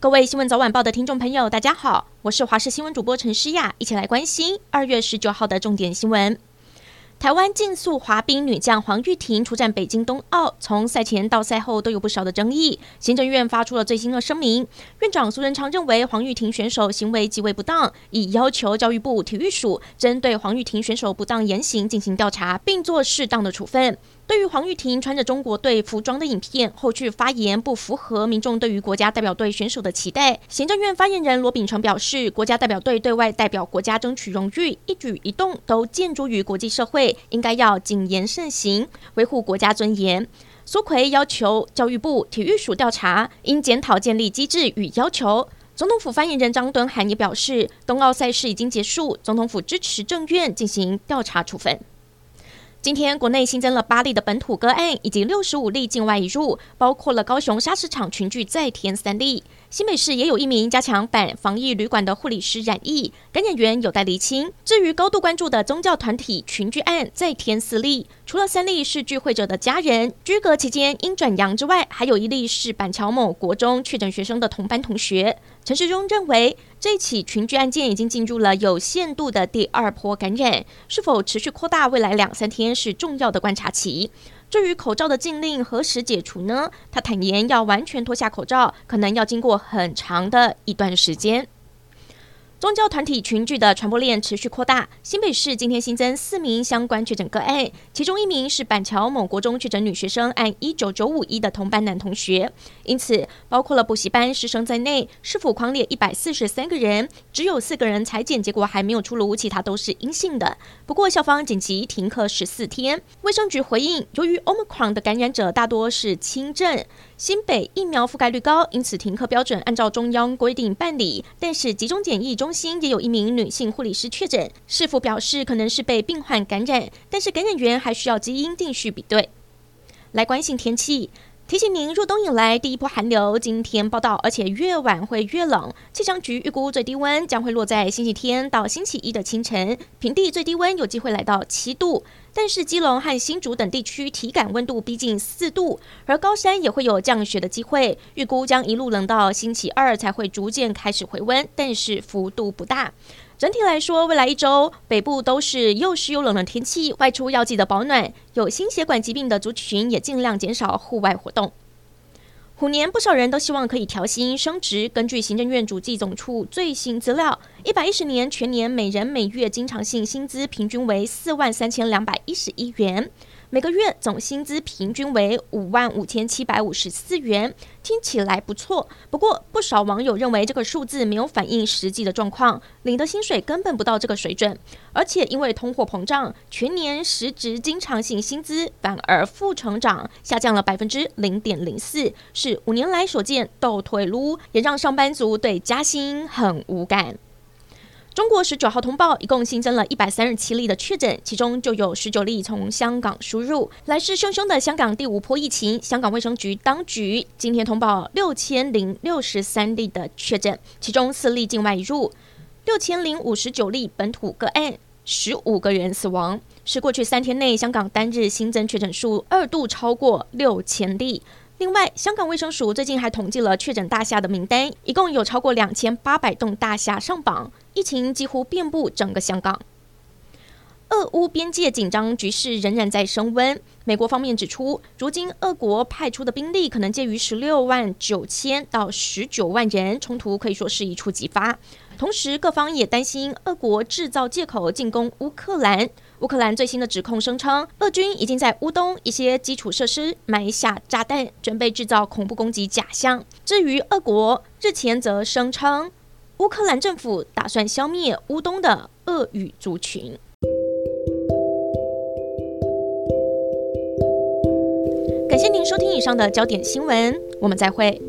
各位新闻早晚报的听众朋友，大家好，我是华视新闻主播陈诗雅，一起来关心二月十九号的重点新闻。台湾竞速滑冰女将黄玉婷出战北京冬奥，从赛前到赛后都有不少的争议。行政院发出了最新的声明，院长苏贞昌认为黄玉婷选手行为极为不当，已要求教育部体育署针对黄玉婷选手不当言行进行调查，并做适当的处分。对于黄玉婷穿着中国队服装的影片后续发言不符合民众对于国家代表队选手的期待，行政院发言人罗秉成表示，国家代表队对外代表国家争取荣誉，一举一动都建筑于国际社会，应该要谨言慎行，维护国家尊严。苏奎要求教育部体育署调查，应检讨建立机制与要求。总统府发言人张敦涵也表示，冬奥赛事已经结束，总统府支持政院进行调查处分。今天国内新增了八例的本土个案，以及六十五例境外移入，包括了高雄砂石场群聚再添三例。新北市也有一名加强版防疫旅馆的护理师染疫，感染源有待厘清。至于高度关注的宗教团体群聚案，再添四例，除了三例是聚会者的家人居隔期间因转阳之外，还有一例是板桥某国中确诊学生的同班同学。陈时中认为，这起群聚案件已经进入了有限度的第二波感染，是否持续扩大，未来两三天是重要的观察期。至于口罩的禁令何时解除呢？他坦言，要完全脱下口罩，可能要经过很长的一段时间。宗教团体群聚的传播链持续扩大。新北市今天新增四名相关确诊个案，其中一名是板桥某国中确诊女学生，按一九九五一的同班男同学。因此，包括了补习班师生在内，市府狂列一百四十三个人，只有四个人采检结果还没有出炉，其他都是阴性的。不过，校方紧急停课十四天。卫生局回应，由于 Omicron 的感染者大多是轻症。新北疫苗覆盖率高，因此停课标准按照中央规定办理。但是集中检疫中心也有一名女性护理师确诊，是否表示可能是被病患感染，但是感染源还需要基因定序比对。来关心天气。提醒您，入冬以来第一波寒流今天报到，而且越晚会越冷。气象局预估最低温将会落在星期天到星期一的清晨，平地最低温有机会来到七度，但是基隆和新竹等地区体感温度逼近四度，而高山也会有降雪的机会。预估将一路冷到星期二才会逐渐开始回温，但是幅度不大。整体来说，未来一周北部都是又湿又冷的天气，外出要记得保暖。有心血管疾病的族群也尽量减少户外活动。虎年不少人都希望可以调薪升职。根据行政院主计总处最新资料，一百一十年全年每人每月经常性薪资平均为四万三千两百一十一元。每个月总薪资平均为五万五千七百五十四元，听起来不错。不过，不少网友认为这个数字没有反映实际的状况，领的薪水根本不到这个水准。而且，因为通货膨胀，全年实值经常性薪资反而负成长，下降了百分之零点零四，是五年来所见倒退撸，也让上班族对加薪很无感。中国十九号通报，一共新增了一百三十七例的确诊，其中就有十九例从香港输入。来势汹汹的香港第五波疫情，香港卫生局当局今天通报六千零六十三例的确诊，其中四例境外入，六千零五十九例本土个案，十五个人死亡，是过去三天内香港单日新增确诊数二度超过六千例。另外，香港卫生署最近还统计了确诊大厦的名单，一共有超过两千八百栋大厦上榜，疫情几乎遍布整个香港。俄乌边界紧张局势仍然在升温，美国方面指出，如今俄国派出的兵力可能介于十六万九千到十九万人，冲突可以说是一触即发。同时，各方也担心俄国制造借口进攻乌克兰。乌克兰最新的指控声称，俄军已经在乌东一些基础设施埋下炸弹，准备制造恐怖攻击假象。至于俄国日前则声称，乌克兰政府打算消灭乌东的俄语族群。感谢您收听以上的焦点新闻，我们再会。